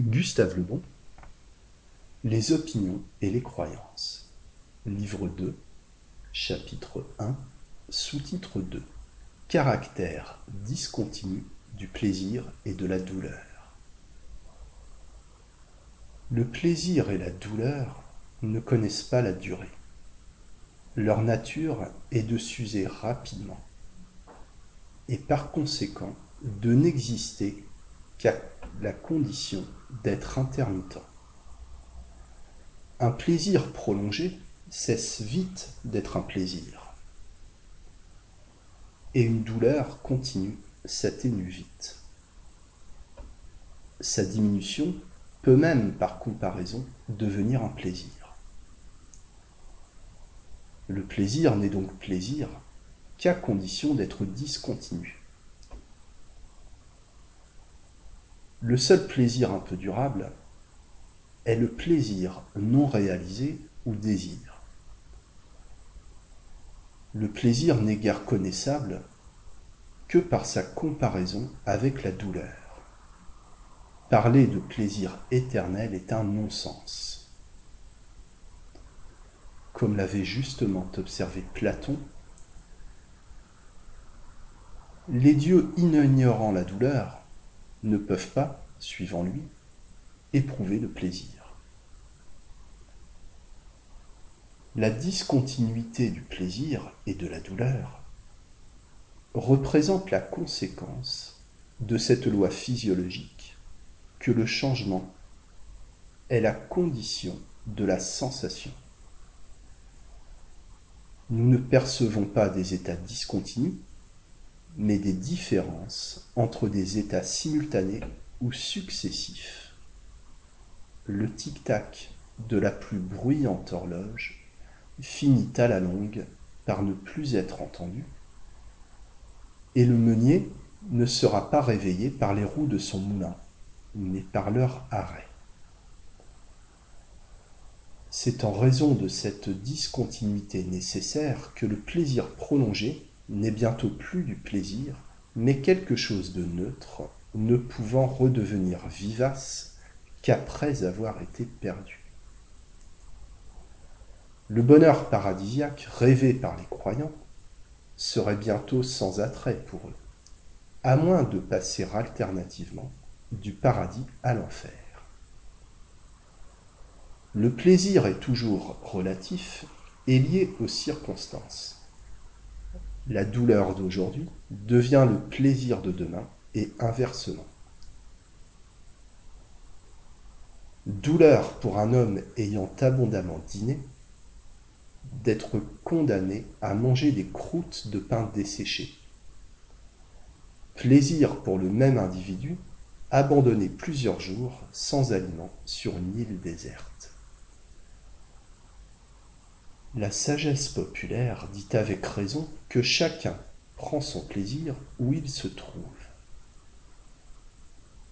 Gustave Le Bon Les opinions et les croyances Livre 2 Chapitre 1 Sous-titre 2 Caractère discontinu du plaisir et de la douleur Le plaisir et la douleur ne connaissent pas la durée. Leur nature est de s'user rapidement et par conséquent de n'exister qu'à la condition d'être intermittent. Un plaisir prolongé cesse vite d'être un plaisir, et une douleur continue s'atténue vite. Sa diminution peut même, par comparaison, devenir un plaisir. Le plaisir n'est donc plaisir qu'à condition d'être discontinu. Le seul plaisir un peu durable est le plaisir non réalisé ou désir. Le plaisir n'est guère connaissable que par sa comparaison avec la douleur. Parler de plaisir éternel est un non-sens. Comme l'avait justement observé Platon, les dieux ignorant la douleur ne peuvent pas, suivant lui, éprouver le plaisir. La discontinuité du plaisir et de la douleur représente la conséquence de cette loi physiologique que le changement est la condition de la sensation. Nous ne percevons pas des états discontinus, mais des différences entre des états simultanés ou successifs. Le tic-tac de la plus bruyante horloge finit à la longue par ne plus être entendu, et le meunier ne sera pas réveillé par les roues de son moulin, mais par leur arrêt. C'est en raison de cette discontinuité nécessaire que le plaisir prolongé n'est bientôt plus du plaisir, mais quelque chose de neutre, ne pouvant redevenir vivace qu'après avoir été perdu. Le bonheur paradisiaque rêvé par les croyants serait bientôt sans attrait pour eux, à moins de passer alternativement du paradis à l'enfer. Le plaisir est toujours relatif et lié aux circonstances la douleur d'aujourd'hui devient le plaisir de demain et inversement. Douleur pour un homme ayant abondamment dîné d'être condamné à manger des croûtes de pain desséché. Plaisir pour le même individu abandonné plusieurs jours sans aliment sur une île déserte. La sagesse populaire dit avec raison que chacun prend son plaisir où il se trouve.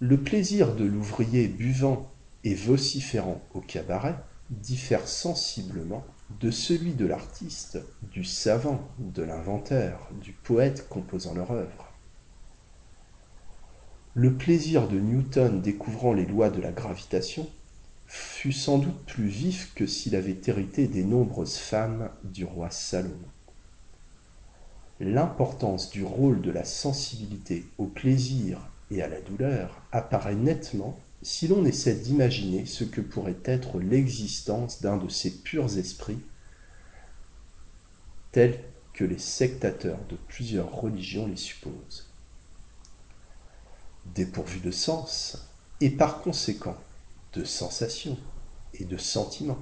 Le plaisir de l'ouvrier buvant et vociférant au cabaret diffère sensiblement de celui de l'artiste, du savant, de l'inventeur, du poète composant leur œuvre. Le plaisir de Newton découvrant les lois de la gravitation fut sans doute plus vif que s'il avait hérité des nombreuses femmes du roi Salomon. L'importance du rôle de la sensibilité au plaisir et à la douleur apparaît nettement si l'on essaie d'imaginer ce que pourrait être l'existence d'un de ces purs esprits tels que les sectateurs de plusieurs religions les supposent. Dépourvus de sens, et par conséquent de sensations et de sentiments.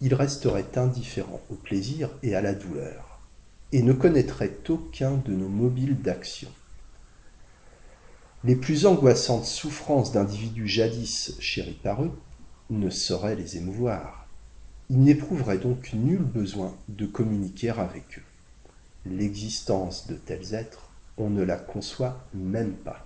Il resterait indifférent au plaisir et à la douleur, et ne connaîtrait aucun de nos mobiles d'action. Les plus angoissantes souffrances d'individus jadis chéris par eux ne sauraient les émouvoir. Ils n'éprouveraient donc nul besoin de communiquer avec eux. L'existence de tels êtres, on ne la conçoit même pas.